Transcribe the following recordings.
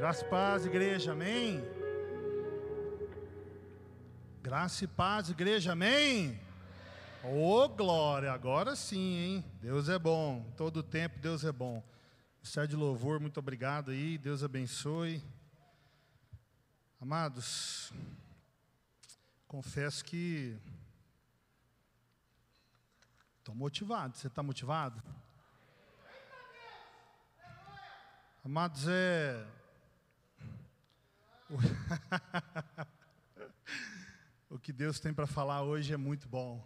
Graça e paz, igreja, amém. Graça e paz, igreja, amém. Ô oh, glória, agora sim, hein? Deus é bom, todo tempo Deus é bom. Ministério de louvor, muito obrigado aí, Deus abençoe. Amados, confesso que estou motivado. Você está motivado? Amados, é o que Deus tem para falar hoje é muito bom.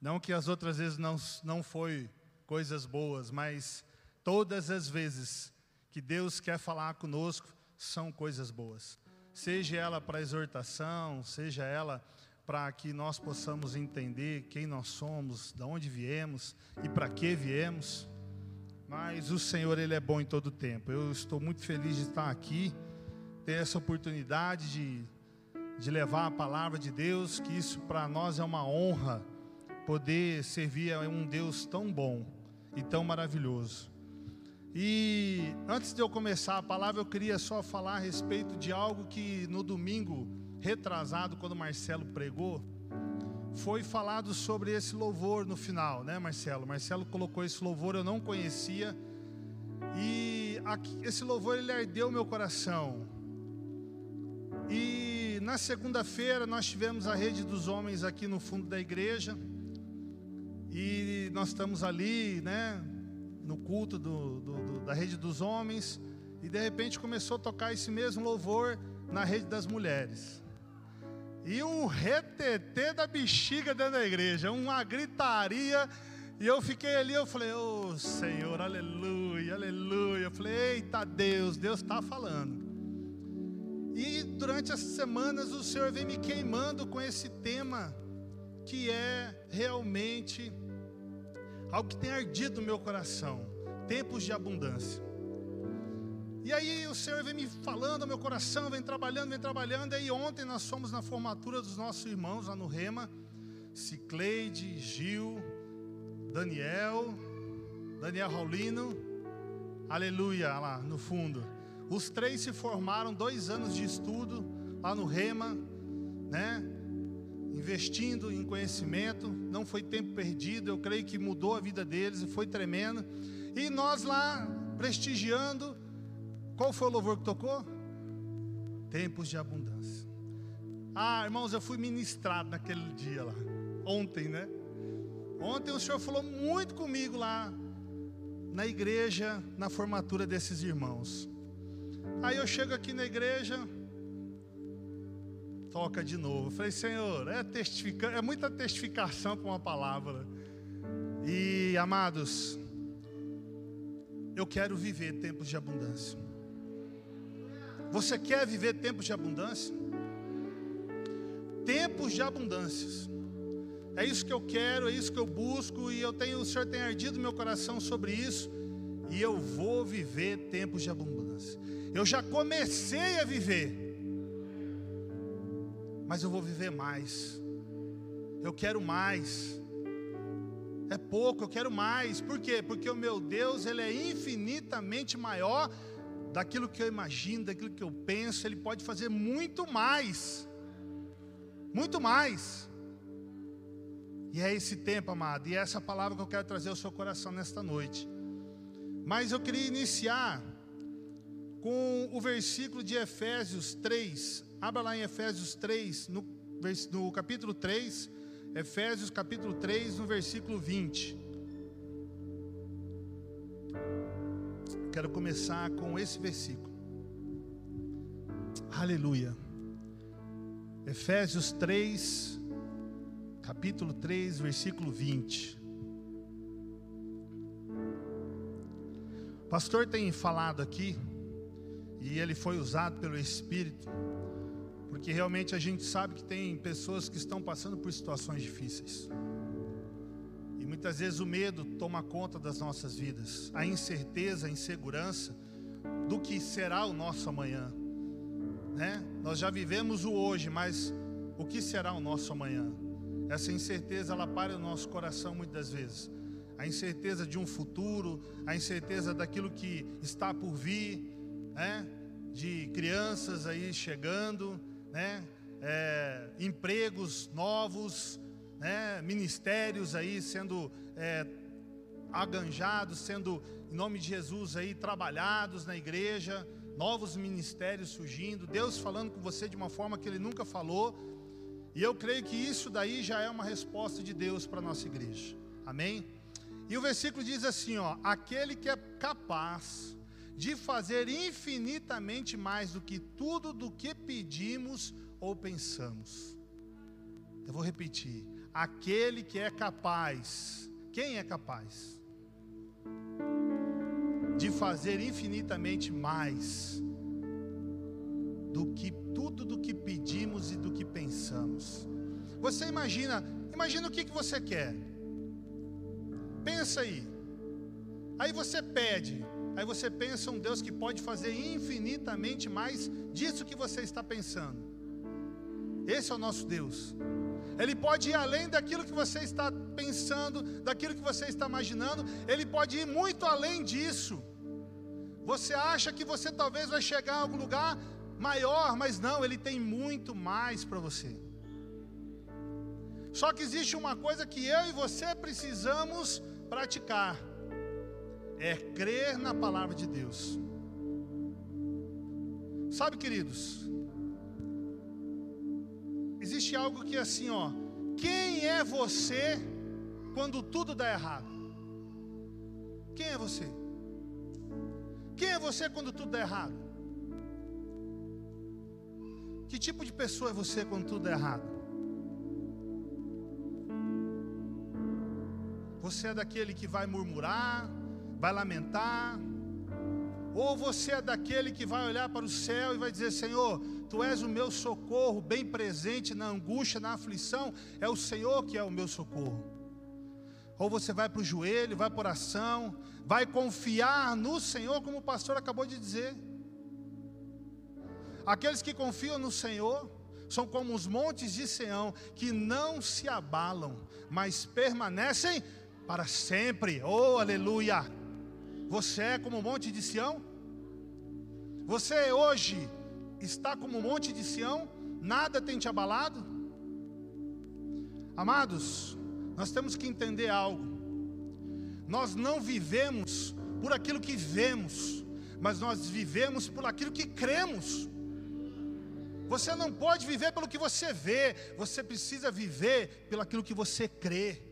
Não que as outras vezes não, não foi coisas boas, mas todas as vezes que Deus quer falar conosco são coisas boas. Seja ela para exortação, seja ela para que nós possamos entender quem nós somos, de onde viemos e para que viemos. Mas o Senhor, Ele é bom em todo tempo. Eu estou muito feliz de estar aqui ter essa oportunidade de, de levar a palavra de Deus, que isso para nós é uma honra, poder servir a um Deus tão bom e tão maravilhoso. E antes de eu começar a palavra, eu queria só falar a respeito de algo que no domingo retrasado, quando Marcelo pregou, foi falado sobre esse louvor no final, né, Marcelo? Marcelo colocou esse louvor, eu não conhecia. E aqui, esse louvor ele ardeu meu coração. E na segunda-feira nós tivemos a rede dos homens aqui no fundo da igreja. E nós estamos ali, né, no culto do, do, do, da rede dos homens. E de repente começou a tocar esse mesmo louvor na rede das mulheres. E um retetê da bexiga dentro da igreja, uma gritaria. E eu fiquei ali, eu falei, ô oh, Senhor, aleluia, aleluia. Eu falei, eita Deus, Deus está falando. E durante essas semanas o Senhor vem me queimando com esse tema que é realmente algo que tem ardido no meu coração, tempos de abundância. E aí o Senhor vem me falando meu coração, vem trabalhando, vem trabalhando. E aí ontem nós fomos na formatura dos nossos irmãos lá no Rema, Cicleide, Gil, Daniel, Daniel Raulino, aleluia, lá no fundo. Os três se formaram, dois anos de estudo lá no Rema, né? Investindo em conhecimento, não foi tempo perdido, eu creio que mudou a vida deles e foi tremendo. E nós lá prestigiando, qual foi o louvor que tocou? Tempos de abundância. Ah, irmãos, eu fui ministrado naquele dia lá, ontem, né? Ontem o Senhor falou muito comigo lá na igreja, na formatura desses irmãos. Aí eu chego aqui na igreja, toca de novo. Eu falei, Senhor, é, testifica, é muita testificação para uma palavra. E amados, eu quero viver tempos de abundância. Você quer viver tempos de abundância? Tempos de abundâncias. É isso que eu quero, é isso que eu busco e eu tenho, o Senhor tem ardido meu coração sobre isso e eu vou viver tempos de abundância. Eu já comecei a viver, mas eu vou viver mais. Eu quero mais. É pouco, eu quero mais. Por quê? Porque o meu Deus, ele é infinitamente maior daquilo que eu imagino, daquilo que eu penso, ele pode fazer muito mais. Muito mais. E é esse tempo, amado, e é essa palavra que eu quero trazer ao seu coração nesta noite. Mas eu queria iniciar com o versículo de Efésios 3. Abra lá em Efésios 3, no, no capítulo 3. Efésios capítulo 3, no versículo 20. Quero começar com esse versículo. Aleluia. Efésios 3, capítulo 3, versículo 20. O pastor tem falado aqui e ele foi usado pelo Espírito, porque realmente a gente sabe que tem pessoas que estão passando por situações difíceis. E muitas vezes o medo toma conta das nossas vidas, a incerteza, a insegurança do que será o nosso amanhã. Né? Nós já vivemos o hoje, mas o que será o nosso amanhã? Essa incerteza ela para o nosso coração muitas vezes. A incerteza de um futuro, a incerteza daquilo que está por vir, né? De crianças aí chegando, né? É, empregos novos, né? Ministérios aí sendo é, aganjados, sendo em nome de Jesus aí trabalhados na igreja, novos ministérios surgindo, Deus falando com você de uma forma que Ele nunca falou. E eu creio que isso daí já é uma resposta de Deus para a nossa igreja. Amém? E o versículo diz assim, ó: aquele que é capaz de fazer infinitamente mais do que tudo do que pedimos ou pensamos. Eu vou repetir: aquele que é capaz. Quem é capaz? De fazer infinitamente mais do que tudo do que pedimos e do que pensamos. Você imagina, imagina o que, que você quer. Pensa aí. Aí você pede, aí você pensa um Deus que pode fazer infinitamente mais disso que você está pensando. Esse é o nosso Deus. Ele pode ir além daquilo que você está pensando, daquilo que você está imaginando, ele pode ir muito além disso. Você acha que você talvez vai chegar a algum lugar maior, mas não, ele tem muito mais para você. Só que existe uma coisa que eu e você precisamos praticar: é crer na palavra de Deus. Sabe, queridos, existe algo que é assim, ó, quem é você quando tudo dá errado? Quem é você? Quem é você quando tudo dá errado? Que tipo de pessoa é você quando tudo é errado? Você é daquele que vai murmurar, vai lamentar, ou você é daquele que vai olhar para o céu e vai dizer: Senhor, Tu és o meu socorro, bem presente na angústia, na aflição, é o Senhor que é o meu socorro. Ou você vai para o joelho, vai para oração, vai confiar no Senhor, como o pastor acabou de dizer. Aqueles que confiam no Senhor são como os montes de Sião, que não se abalam, mas permanecem para sempre. Oh, aleluia! Você é como o monte de Sião? Você hoje está como o monte de Sião? Nada tem te abalado? Amados, nós temos que entender algo. Nós não vivemos por aquilo que vemos, mas nós vivemos por aquilo que cremos. Você não pode viver pelo que você vê, você precisa viver pelo aquilo que você crê.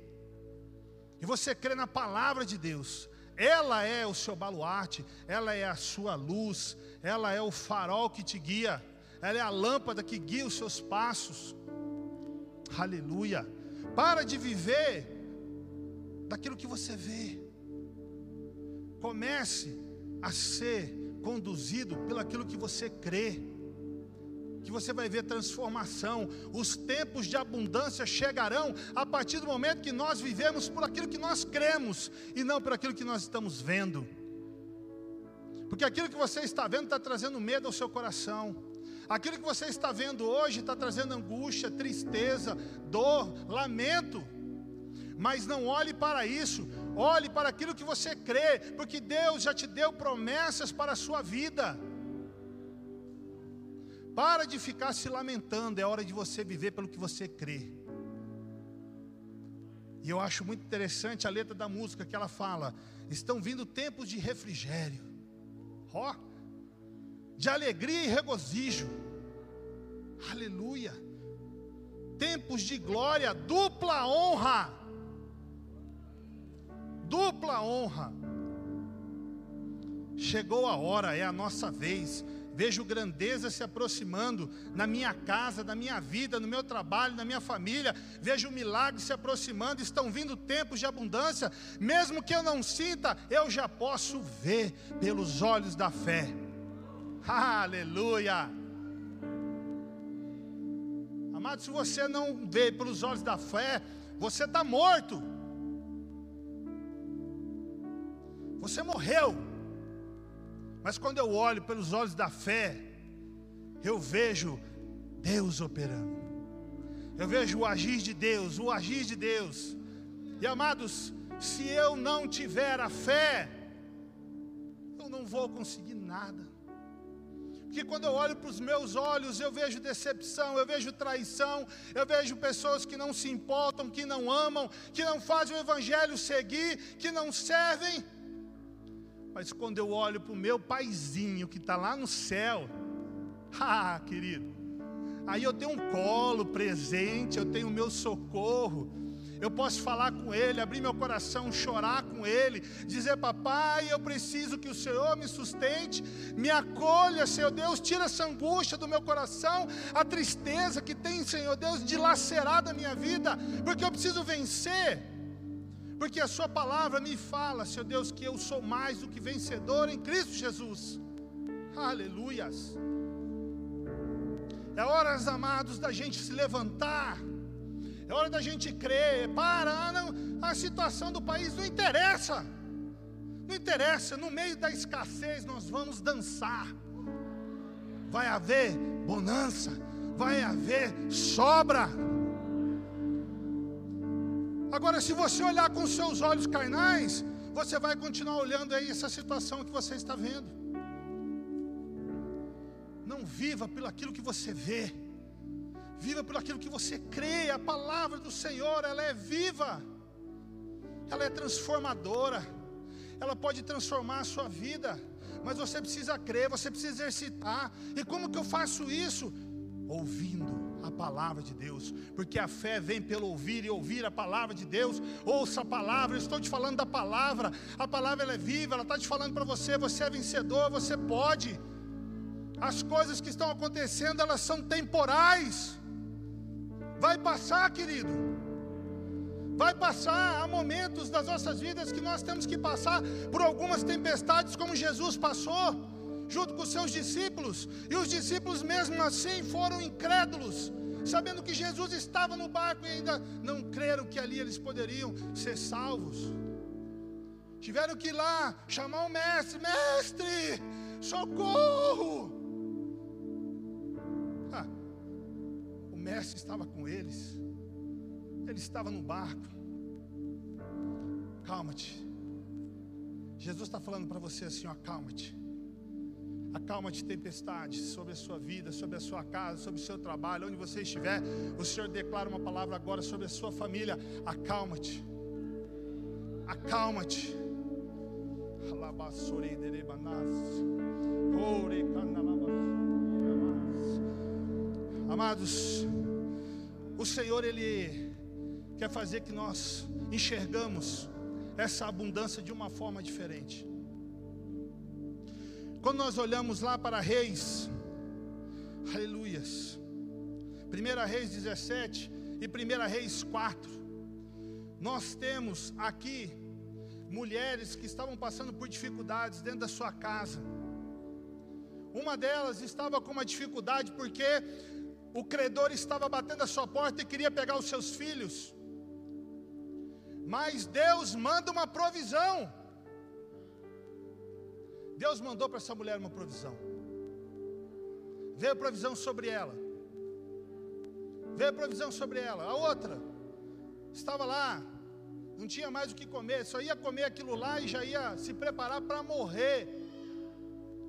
E você crê na palavra de Deus. Ela é o seu baluarte, ela é a sua luz, ela é o farol que te guia, ela é a lâmpada que guia os seus passos. Aleluia. Para de viver daquilo que você vê. Comece a ser conduzido pelo aquilo que você crê que você vai ver transformação. Os tempos de abundância chegarão a partir do momento que nós vivemos por aquilo que nós cremos e não por aquilo que nós estamos vendo. Porque aquilo que você está vendo está trazendo medo ao seu coração. Aquilo que você está vendo hoje está trazendo angústia, tristeza, dor, lamento. Mas não olhe para isso, olhe para aquilo que você crê, porque Deus já te deu promessas para a sua vida. Para de ficar se lamentando, é hora de você viver pelo que você crê. E eu acho muito interessante a letra da música que ela fala: estão vindo tempos de refrigério, ó, de alegria e regozijo, aleluia, tempos de glória, dupla honra, dupla honra. Chegou a hora, é a nossa vez vejo grandeza se aproximando na minha casa, na minha vida, no meu trabalho, na minha família, vejo milagres se aproximando, estão vindo tempos de abundância, mesmo que eu não sinta, eu já posso ver pelos olhos da fé. Aleluia! Amado, se você não vê pelos olhos da fé, você está morto. Você morreu. Mas quando eu olho pelos olhos da fé, eu vejo Deus operando. Eu vejo o agir de Deus, o agir de Deus. E amados, se eu não tiver a fé, eu não vou conseguir nada. que quando eu olho para os meus olhos, eu vejo decepção, eu vejo traição, eu vejo pessoas que não se importam, que não amam, que não fazem o Evangelho seguir, que não servem. Mas quando eu olho para o meu paizinho que está lá no céu, ah, querido, aí eu tenho um colo presente, eu tenho o meu socorro, eu posso falar com Ele, abrir meu coração, chorar com Ele, dizer: Papai, eu preciso que o Senhor me sustente, me acolha, Senhor Deus, tira essa angústia do meu coração, a tristeza que tem, Senhor Deus, dilacerada a minha vida, porque eu preciso vencer. Porque a Sua palavra me fala, Senhor Deus, que eu sou mais do que vencedor em Cristo Jesus. Aleluias. É horas, amados, da gente se levantar é hora da gente crer. Para, não, a situação do país não interessa. Não interessa, no meio da escassez nós vamos dançar. Vai haver bonança, vai haver sobra. Agora, se você olhar com seus olhos carnais, você vai continuar olhando aí essa situação que você está vendo. Não viva pelo aquilo que você vê. Viva por aquilo que você crê. A palavra do Senhor, ela é viva. Ela é transformadora. Ela pode transformar a sua vida. Mas você precisa crer, você precisa exercitar. E como que eu faço isso? Ouvindo a palavra de Deus, porque a fé vem pelo ouvir e ouvir a palavra de Deus. Ouça a palavra, eu estou te falando da palavra. A palavra ela é viva, ela está te falando para você, você é vencedor, você pode. As coisas que estão acontecendo, elas são temporais. Vai passar, querido. Vai passar. Há momentos das nossas vidas que nós temos que passar por algumas tempestades, como Jesus passou, junto com seus discípulos. E os discípulos, mesmo assim, foram incrédulos, sabendo que Jesus estava no barco e ainda não creram que ali eles poderiam ser salvos. Tiveram que ir lá chamar o mestre: Mestre, socorro! mestre estava com eles. Ele estava no barco. Calma-te. Jesus está falando para você assim: acalma-te. Acalma-te, tempestade, sobre a sua vida, sobre a sua casa, sobre o seu trabalho, onde você estiver. O Senhor declara uma palavra agora sobre a sua família. Acalma-te. Acalma-te. Amados, o Senhor ele quer fazer que nós enxergamos essa abundância de uma forma diferente. Quando nós olhamos lá para Reis, aleluias, 1 Reis 17 e 1 Reis 4, nós temos aqui mulheres que estavam passando por dificuldades dentro da sua casa. Uma delas estava com uma dificuldade porque o credor estava batendo a sua porta e queria pegar os seus filhos. Mas Deus manda uma provisão. Deus mandou para essa mulher uma provisão. Veio provisão sobre ela. Veio provisão sobre ela. A outra estava lá, não tinha mais o que comer, só ia comer aquilo lá e já ia se preparar para morrer.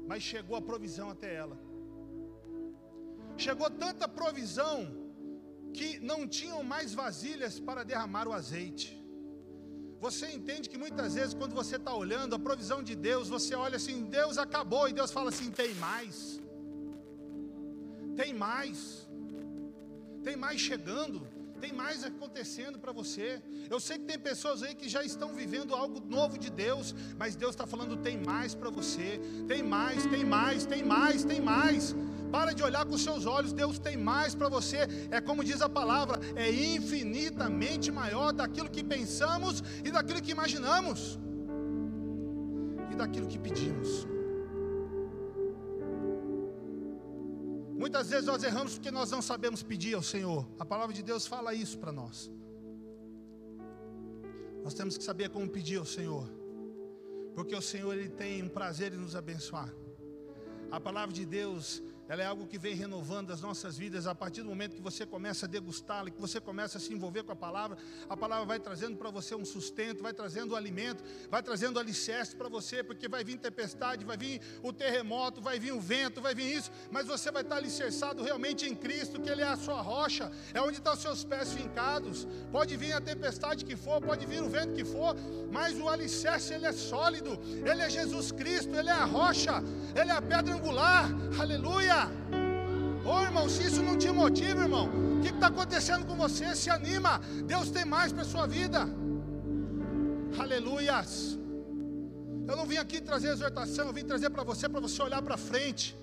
Mas chegou a provisão até ela. Chegou tanta provisão que não tinham mais vasilhas para derramar o azeite. Você entende que muitas vezes, quando você está olhando a provisão de Deus, você olha assim: Deus acabou, e Deus fala assim: tem mais, tem mais, tem mais chegando. Tem mais acontecendo para você. Eu sei que tem pessoas aí que já estão vivendo algo novo de Deus, mas Deus está falando: tem mais para você, tem mais, tem mais, tem mais, tem mais. Para de olhar com os seus olhos, Deus tem mais para você. É como diz a palavra, é infinitamente maior daquilo que pensamos e daquilo que imaginamos e daquilo que pedimos. Muitas vezes nós erramos porque nós não sabemos pedir ao Senhor. A palavra de Deus fala isso para nós. Nós temos que saber como pedir ao Senhor. Porque o Senhor ele tem um prazer em nos abençoar. A palavra de Deus ela é algo que vem renovando as nossas vidas a partir do momento que você começa a degustá-la, que você começa a se envolver com a palavra. A palavra vai trazendo para você um sustento, vai trazendo alimento, vai trazendo alicerce para você, porque vai vir tempestade, vai vir o terremoto, vai vir o vento, vai vir isso, mas você vai estar alicerçado realmente em Cristo, que Ele é a sua rocha, é onde estão os seus pés fincados. Pode vir a tempestade que for, pode vir o vento que for, mas o alicerce ele é sólido, Ele é Jesus Cristo, Ele é a rocha, Ele é a pedra angular. Aleluia! Ô oh, irmão, se isso não te motiva, irmão, o que está acontecendo com você? Se anima, Deus tem mais para a sua vida. Aleluias. Eu não vim aqui trazer exortação, eu vim trazer para você, para você olhar para frente.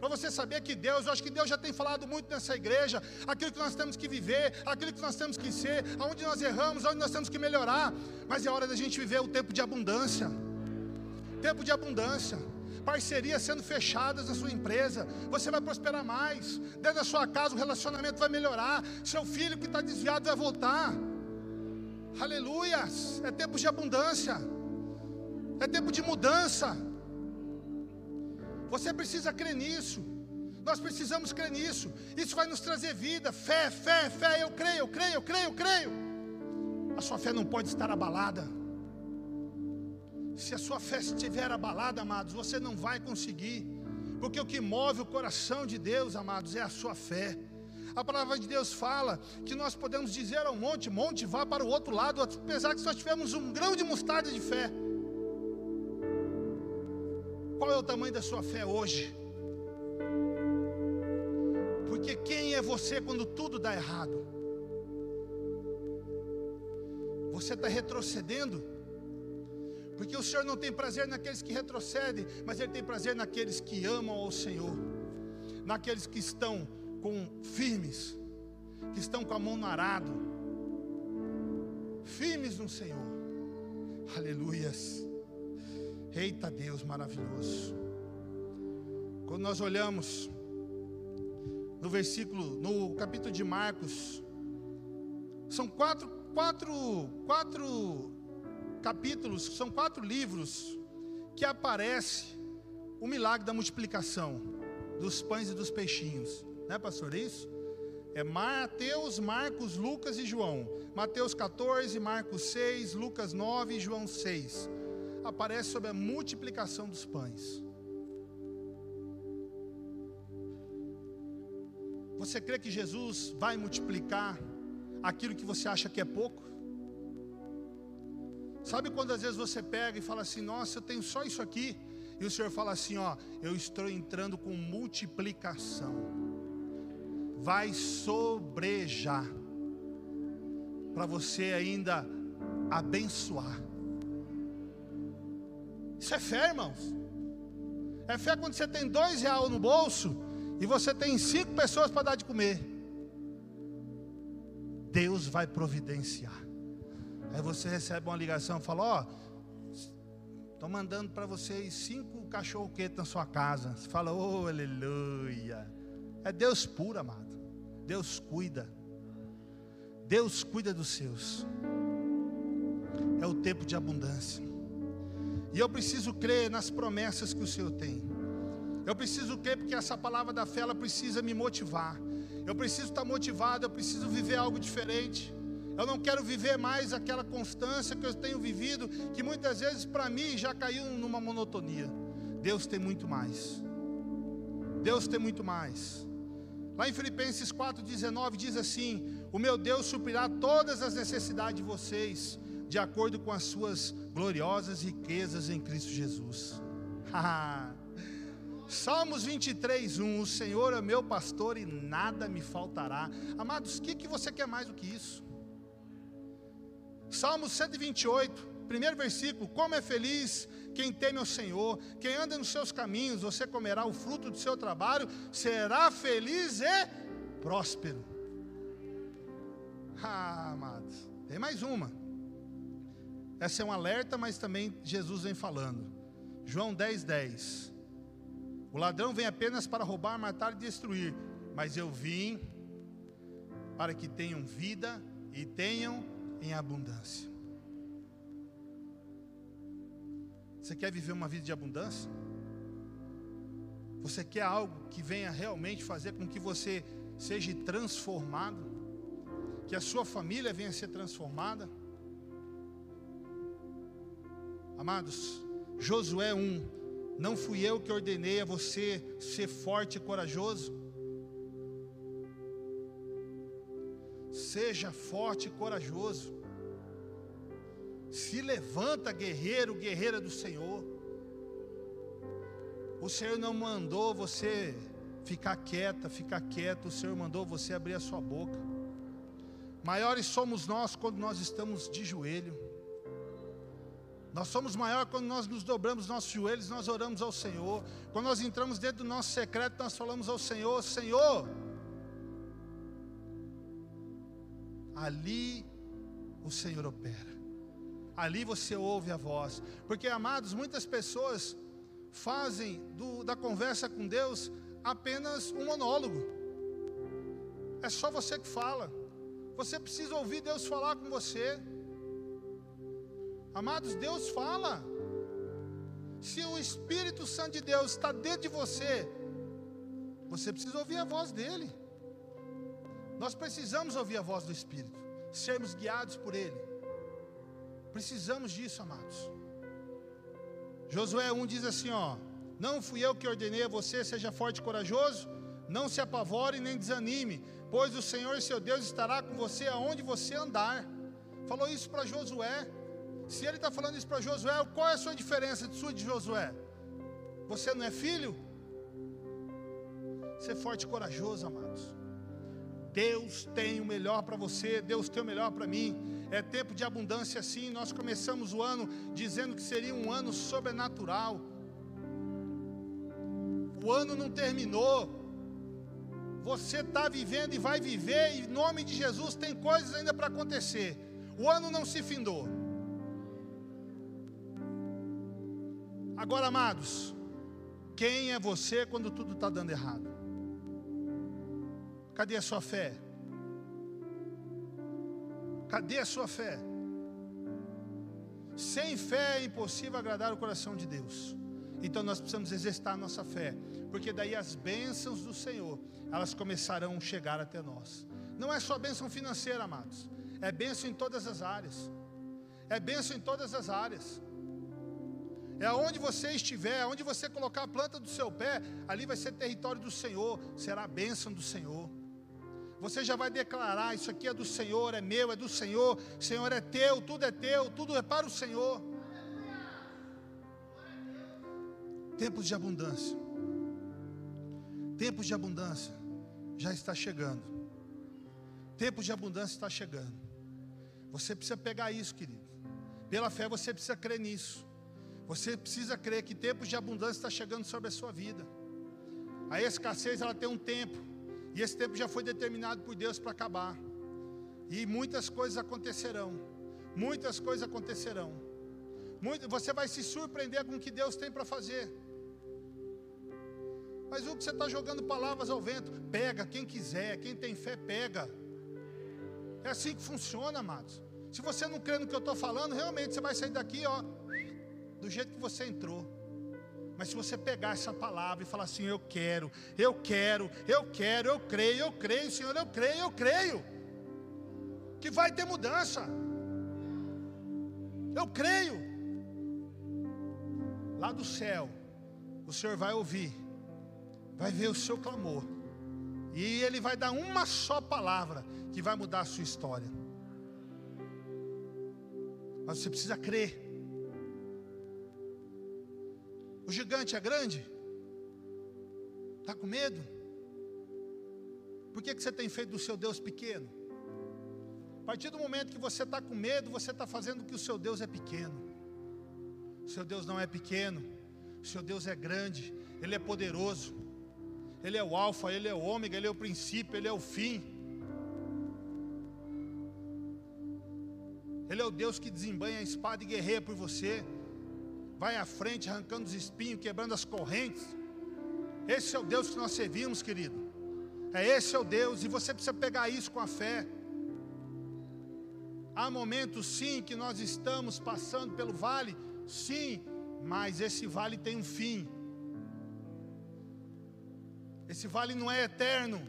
Para você saber que Deus, eu acho que Deus já tem falado muito nessa igreja, aquilo que nós temos que viver, aquilo que nós temos que ser, aonde nós erramos, aonde nós temos que melhorar. Mas é hora da gente viver o tempo de abundância. Tempo de abundância parcerias sendo fechadas na sua empresa, você vai prosperar mais. Dentro da sua casa o relacionamento vai melhorar. Seu filho que está desviado vai voltar. Aleluias! É tempo de abundância, é tempo de mudança. Você precisa crer nisso. Nós precisamos crer nisso. Isso vai nos trazer vida, fé, fé, fé. Eu creio, eu creio, eu creio, eu creio. A sua fé não pode estar abalada. Se a sua fé estiver abalada, amados, você não vai conseguir. Porque o que move o coração de Deus, amados, é a sua fé. A palavra de Deus fala que nós podemos dizer ao monte: monte, vá para o outro lado, apesar que só tivermos um grão de mostarda de fé. Qual é o tamanho da sua fé hoje? Porque quem é você quando tudo dá errado? Você está retrocedendo? Porque o Senhor não tem prazer naqueles que retrocedem, mas Ele tem prazer naqueles que amam ao Senhor, naqueles que estão com firmes, que estão com a mão no arado, firmes no Senhor. Aleluias. Eita Deus maravilhoso. Quando nós olhamos no versículo, no capítulo de Marcos, são quatro, quatro, quatro capítulos, são quatro livros que aparece o milagre da multiplicação dos pães e dos peixinhos. Né, pastor? É isso? É Mateus, Marcos, Lucas e João. Mateus 14, Marcos 6, Lucas 9 e João 6. Aparece sobre a multiplicação dos pães. Você crê que Jesus vai multiplicar aquilo que você acha que é pouco? Sabe quando às vezes você pega e fala assim: Nossa, eu tenho só isso aqui. E o Senhor fala assim: Ó, eu estou entrando com multiplicação. Vai sobrejar. Para você ainda abençoar. Isso é fé, irmãos. É fé quando você tem dois reais no bolso e você tem cinco pessoas para dar de comer. Deus vai providenciar. Aí você recebe uma ligação, fala: Ó, estou mandando para vocês cinco cachorro quentes na sua casa. Você fala: Oh, aleluia. É Deus puro, amado. Deus cuida. Deus cuida dos seus. É o tempo de abundância. E eu preciso crer nas promessas que o Senhor tem. Eu preciso crer porque essa palavra da fé ela precisa me motivar. Eu preciso estar motivado, eu preciso viver algo diferente. Eu não quero viver mais aquela constância que eu tenho vivido, que muitas vezes para mim já caiu numa monotonia. Deus tem muito mais. Deus tem muito mais. Lá em Filipenses 4,19 diz assim: O meu Deus suprirá todas as necessidades de vocês, de acordo com as suas gloriosas riquezas em Cristo Jesus. Salmos 23, 1: O Senhor é meu pastor e nada me faltará. Amados, o que, que você quer mais do que isso? Salmo 128, primeiro versículo: Como é feliz quem teme ao Senhor, quem anda nos seus caminhos, você comerá o fruto do seu trabalho, será feliz e próspero. Ah, amados, tem mais uma. Essa é um alerta, mas também Jesus vem falando. João 10, 10. O ladrão vem apenas para roubar, matar e destruir, mas eu vim para que tenham vida e tenham em abundância. Você quer viver uma vida de abundância? Você quer algo que venha realmente fazer com que você seja transformado? Que a sua família venha a ser transformada? Amados, Josué 1, não fui eu que ordenei a você ser forte e corajoso? Seja forte e corajoso. Se levanta, guerreiro, guerreira do Senhor. O Senhor não mandou você ficar quieta, ficar quieto, o Senhor mandou você abrir a sua boca. Maiores somos nós quando nós estamos de joelho. Nós somos maiores quando nós nos dobramos nossos joelhos, nós oramos ao Senhor. Quando nós entramos dentro do nosso secreto, nós falamos ao Senhor: Senhor, ali o Senhor opera. Ali você ouve a voz. Porque, amados, muitas pessoas fazem do, da conversa com Deus apenas um monólogo. É só você que fala. Você precisa ouvir Deus falar com você. Amados, Deus fala. Se o Espírito Santo de Deus está dentro de você, você precisa ouvir a voz dele. Nós precisamos ouvir a voz do Espírito, sermos guiados por ele. Precisamos disso, amados. Josué 1 diz assim: ó, não fui eu que ordenei a você, seja forte e corajoso, não se apavore nem desanime, pois o Senhor seu Deus estará com você aonde você andar. Falou isso para Josué. Se ele está falando isso para Josué, qual é a sua diferença de sua de Josué? Você não é filho? Ser forte e corajoso, amados. Deus tem o melhor para você, Deus tem o melhor para mim é tempo de abundância sim. Nós começamos o ano dizendo que seria um ano sobrenatural. O ano não terminou. Você está vivendo e vai viver, em nome de Jesus tem coisas ainda para acontecer. O ano não se findou. Agora, amados, quem é você quando tudo está dando errado? Cadê a sua fé? Cadê a sua fé? Sem fé é impossível agradar o coração de Deus. Então nós precisamos exercitar a nossa fé, porque daí as bênçãos do Senhor, elas começarão a chegar até nós. Não é só bênção financeira, amados. É bênção em todas as áreas. É bênção em todas as áreas. É aonde você estiver, aonde você colocar a planta do seu pé, ali vai ser território do Senhor, será a bênção do Senhor. Você já vai declarar: Isso aqui é do Senhor, é meu, é do Senhor, Senhor é teu, tudo é teu, tudo é para o Senhor. Tempos de abundância. Tempos de abundância já está chegando. Tempos de abundância está chegando. Você precisa pegar isso, querido. Pela fé você precisa crer nisso. Você precisa crer que tempos de abundância está chegando sobre a sua vida. A escassez ela tem um tempo. E esse tempo já foi determinado por Deus para acabar. E muitas coisas acontecerão. Muitas coisas acontecerão. Muito, você vai se surpreender com o que Deus tem para fazer. Mas o que você está jogando palavras ao vento? Pega, quem quiser, quem tem fé, pega. É assim que funciona, amados. Se você não crê no que eu estou falando, realmente você vai sair daqui, ó, do jeito que você entrou. Mas se você pegar essa palavra e falar assim, eu quero, eu quero, eu quero, eu creio, eu creio, Senhor, eu creio, eu creio, que vai ter mudança. Eu creio. Lá do céu, o Senhor vai ouvir, vai ver o seu clamor, e Ele vai dar uma só palavra que vai mudar a sua história. Mas você precisa crer. O gigante é grande? Está com medo? Por que, que você tem feito do seu Deus pequeno? A partir do momento que você está com medo, você está fazendo que o seu Deus é pequeno. O seu Deus não é pequeno, o seu Deus é grande, Ele é poderoso, Ele é o Alfa, Ele é o Ômega, Ele é o princípio, Ele é o fim. Ele é o Deus que desembanha a espada e guerreia por você vai à frente, arrancando os espinhos, quebrando as correntes. Esse é o Deus que nós servimos, querido. É esse é o Deus, e você precisa pegar isso com a fé. Há momentos sim que nós estamos passando pelo vale, sim, mas esse vale tem um fim. Esse vale não é eterno.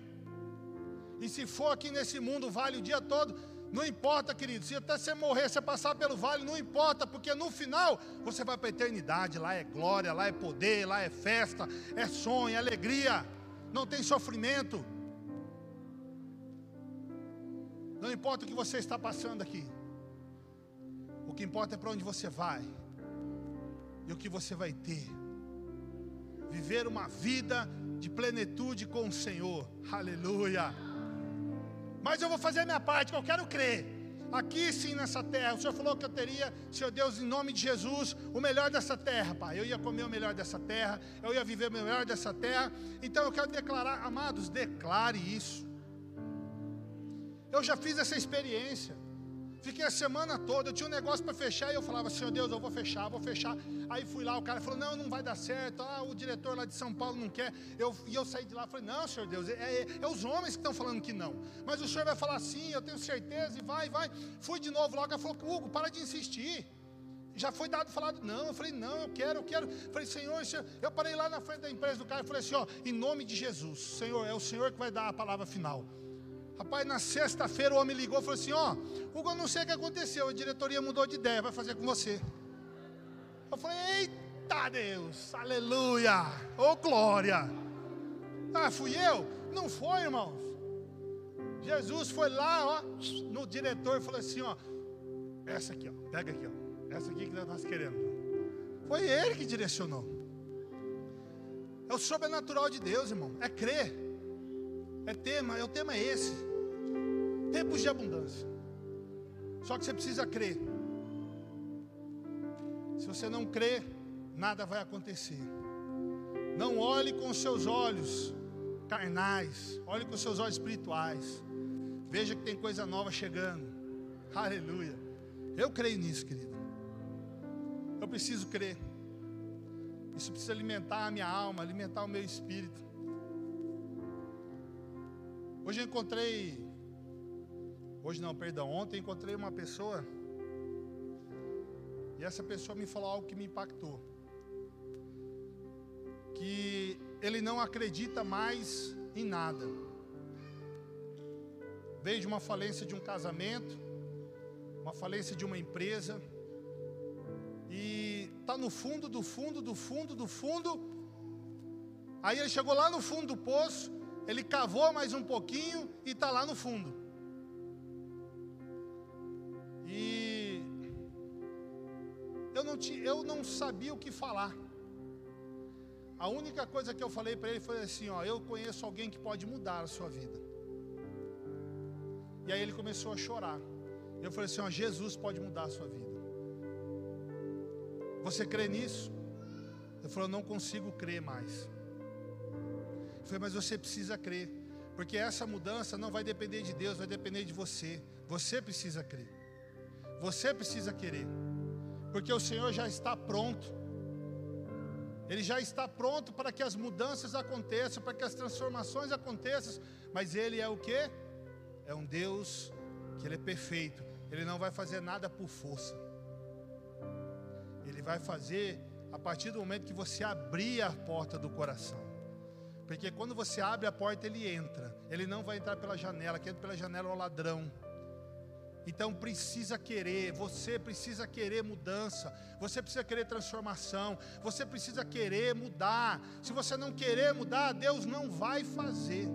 E se for aqui nesse mundo, vale o dia todo. Não importa, querido, se até você morrer, você passar pelo vale, não importa, porque no final você vai para a eternidade. Lá é glória, lá é poder, lá é festa, é sonho, é alegria, não tem sofrimento. Não importa o que você está passando aqui, o que importa é para onde você vai e o que você vai ter. Viver uma vida de plenitude com o Senhor, aleluia. Mas eu vou fazer a minha parte, que eu quero crer. Aqui sim nessa terra, o Senhor falou que eu teria, Senhor Deus, em nome de Jesus, o melhor dessa terra, Pai. Eu ia comer o melhor dessa terra, eu ia viver o melhor dessa terra. Então eu quero declarar, amados, declare isso. Eu já fiz essa experiência. Fiquei a semana toda, eu tinha um negócio para fechar e eu falava, Senhor Deus, eu vou fechar, vou fechar. Aí fui lá, o cara falou, não, não vai dar certo. Ah, o diretor lá de São Paulo não quer. Eu, e eu saí de lá falei, não, Senhor Deus, é, é, é, os homens que estão falando que não. Mas o Senhor vai falar sim, eu tenho certeza, e vai, vai. Fui de novo lá, o cara falou, Hugo, para de insistir. Já foi dado falado, não. Eu falei, não, eu quero, eu quero. Eu falei, Senhor, Senhor, eu parei lá na frente da empresa do cara e falei assim, ó, em nome de Jesus, Senhor, é o Senhor que vai dar a palavra final. Rapaz, na sexta-feira o homem ligou e falou assim: Ó, Hugo, eu não sei o que aconteceu, a diretoria mudou de ideia, vai fazer com você. Eu falei: Eita Deus, aleluia, ô glória. Ah, fui eu? Não foi, irmãos. Jesus foi lá, ó, no diretor e falou assim: Ó, essa aqui, ó, pega aqui, ó, essa aqui que nós queremos. Foi ele que direcionou. É o sobrenatural de Deus, irmão, é crer. É tema, é o tema é esse. Tempos de abundância. Só que você precisa crer. Se você não crer, nada vai acontecer. Não olhe com seus olhos carnais, olhe com seus olhos espirituais. Veja que tem coisa nova chegando. Aleluia. Eu creio nisso, querido. Eu preciso crer. Isso precisa alimentar a minha alma, alimentar o meu espírito. Hoje eu encontrei, hoje não, perdão, ontem encontrei uma pessoa e essa pessoa me falou algo que me impactou. Que ele não acredita mais em nada. Veio de uma falência de um casamento, uma falência de uma empresa, e está no fundo do fundo do fundo do fundo. Aí ele chegou lá no fundo do poço, ele cavou mais um pouquinho e está lá no fundo. E eu não, eu não sabia o que falar. A única coisa que eu falei para ele foi assim: ó, eu conheço alguém que pode mudar a sua vida. E aí ele começou a chorar. Eu falei assim: ó, Jesus pode mudar a sua vida. Você crê nisso? Ele falou: não consigo crer mais. Falei, mas você precisa crer. Porque essa mudança não vai depender de Deus, vai depender de você. Você precisa crer. Você precisa querer. Porque o Senhor já está pronto. Ele já está pronto para que as mudanças aconteçam, para que as transformações aconteçam. Mas Ele é o que? É um Deus que Ele é perfeito. Ele não vai fazer nada por força. Ele vai fazer a partir do momento que você abrir a porta do coração. Porque quando você abre a porta, ele entra. Ele não vai entrar pela janela. Quem entra pela janela é o ladrão. Então precisa querer, você precisa querer mudança, você precisa querer transformação, você precisa querer mudar. Se você não querer mudar, Deus não vai fazer.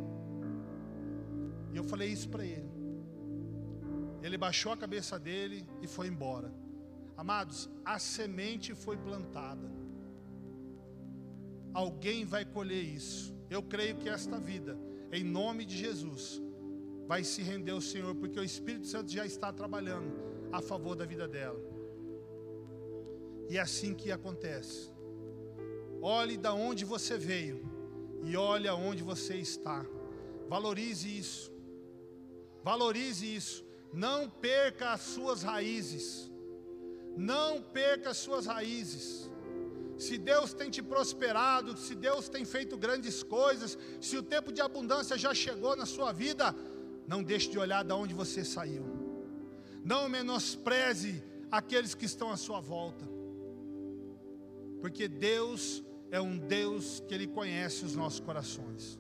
E eu falei isso para ele. Ele baixou a cabeça dele e foi embora. Amados, a semente foi plantada. Alguém vai colher isso. Eu creio que esta vida, em nome de Jesus, vai se render ao Senhor, porque o Espírito Santo já está trabalhando a favor da vida dela. E é assim que acontece. Olhe da onde você veio e olhe aonde você está. Valorize isso. Valorize isso. Não perca as suas raízes. Não perca as suas raízes se Deus tem te prosperado, se Deus tem feito grandes coisas, se o tempo de abundância já chegou na sua vida, não deixe de olhar de onde você saiu. Não menospreze aqueles que estão à sua volta. Porque Deus é um Deus que Ele conhece os nossos corações.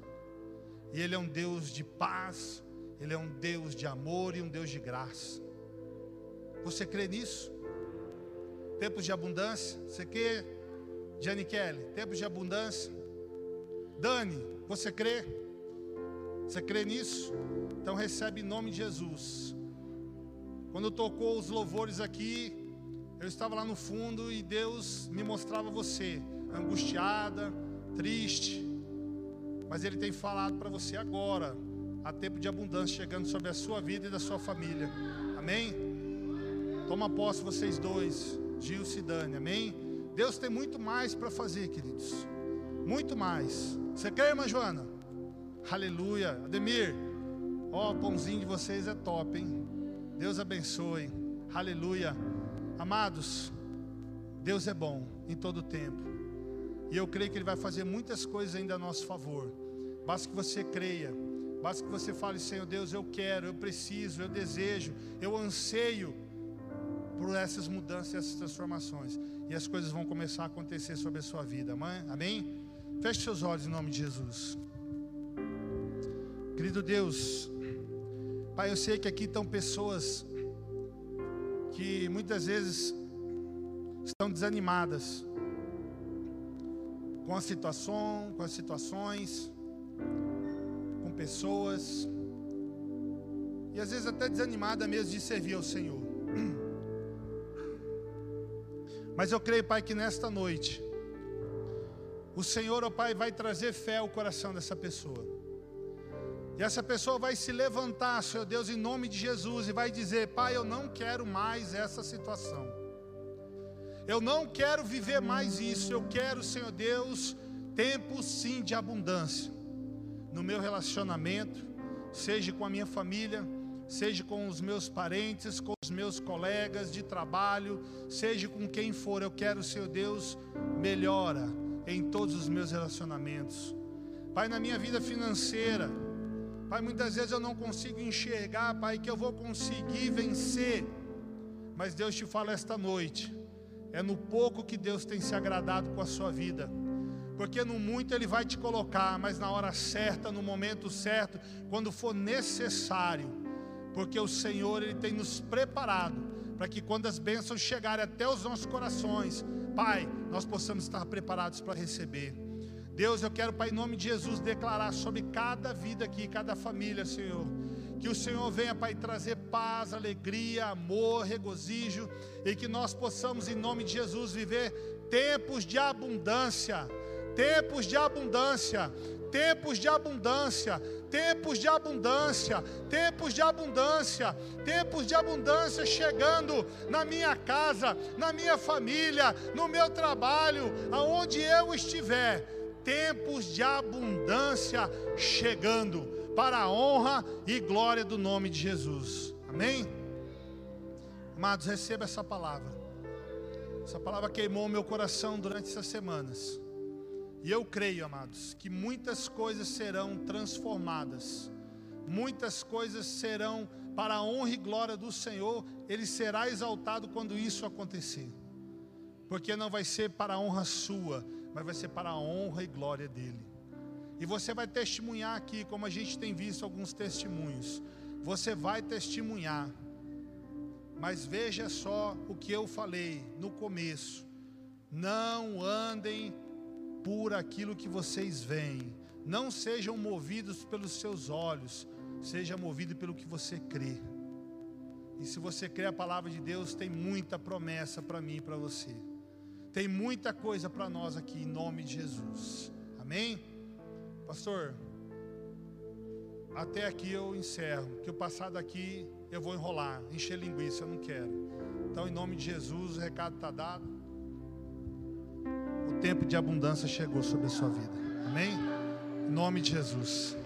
E Ele é um Deus de paz, Ele é um Deus de amor e um Deus de graça. Você crê nisso? Tempos de abundância, você crê? Jane Kelly, tempos de abundância. Dani, você crê? Você crê nisso? Então recebe em nome de Jesus. Quando tocou os louvores aqui, eu estava lá no fundo e Deus me mostrava você, angustiada, triste. Mas Ele tem falado para você agora, há tempo de abundância chegando sobre a sua vida e da sua família. Amém? Toma posse vocês dois, Gil e Dani, amém? Deus tem muito mais para fazer, queridos. Muito mais. Você crê, irmã Joana? Aleluia. Ademir, ó, o pãozinho de vocês é top, hein? Deus abençoe. Aleluia. Amados, Deus é bom em todo tempo. E eu creio que Ele vai fazer muitas coisas ainda a nosso favor. Basta que você creia. Basta que você fale, Senhor Deus, eu quero, eu preciso, eu desejo, eu anseio por essas mudanças, essas transformações. E as coisas vão começar a acontecer sobre a sua vida. Amém? Feche seus olhos em nome de Jesus. Querido Deus, Pai, eu sei que aqui estão pessoas que muitas vezes estão desanimadas com a situação, com as situações, com pessoas, e às vezes até desanimada mesmo de servir ao Senhor. Mas eu creio, Pai, que nesta noite, o Senhor, ó Pai, vai trazer fé ao coração dessa pessoa. E essa pessoa vai se levantar, Senhor Deus, em nome de Jesus, e vai dizer: Pai, eu não quero mais essa situação. Eu não quero viver mais isso. Eu quero, Senhor Deus, tempo sim de abundância no meu relacionamento, seja com a minha família, seja com os meus parentes, com os meus colegas de trabalho, seja com quem for. Eu quero, Senhor Deus, melhora em todos os meus relacionamentos. Pai, na minha vida financeira, Pai, muitas vezes eu não consigo enxergar, Pai, que eu vou conseguir vencer. Mas Deus te fala esta noite. É no pouco que Deus tem se agradado com a sua vida. Porque no muito Ele vai te colocar, mas na hora certa, no momento certo, quando for necessário. Porque o Senhor, Ele tem nos preparado para que quando as bênçãos chegarem até os nossos corações, Pai, nós possamos estar preparados para receber. Deus, eu quero, Pai, em nome de Jesus, declarar sobre cada vida aqui, cada família, Senhor. Que o Senhor venha, Pai, trazer paz, alegria, amor, regozijo, e que nós possamos, em nome de Jesus, viver tempos de abundância, tempos de abundância, tempos de abundância, tempos de abundância, tempos de abundância, tempos de abundância chegando na minha casa, na minha família, no meu trabalho, aonde eu estiver tempos de abundância chegando, para a honra e glória do nome de Jesus. Amém? Amados, receba essa palavra. Essa palavra queimou meu coração durante essas semanas. E eu creio, amados, que muitas coisas serão transformadas, muitas coisas serão para a honra e glória do Senhor, Ele será exaltado quando isso acontecer, porque não vai ser para a honra sua, mas vai ser para a honra e glória dele. E você vai testemunhar aqui, como a gente tem visto alguns testemunhos. Você vai testemunhar. Mas veja só o que eu falei no começo. Não andem por aquilo que vocês veem. Não sejam movidos pelos seus olhos. Seja movido pelo que você crê. E se você crê a palavra de Deus, tem muita promessa para mim e para você. Tem muita coisa para nós aqui em nome de Jesus. Amém? Pastor, até aqui eu encerro. Que o passado aqui eu vou enrolar, encher linguiça, eu não quero. Então, em nome de Jesus, o recado está dado. O tempo de abundância chegou sobre a sua vida. Amém? Em nome de Jesus.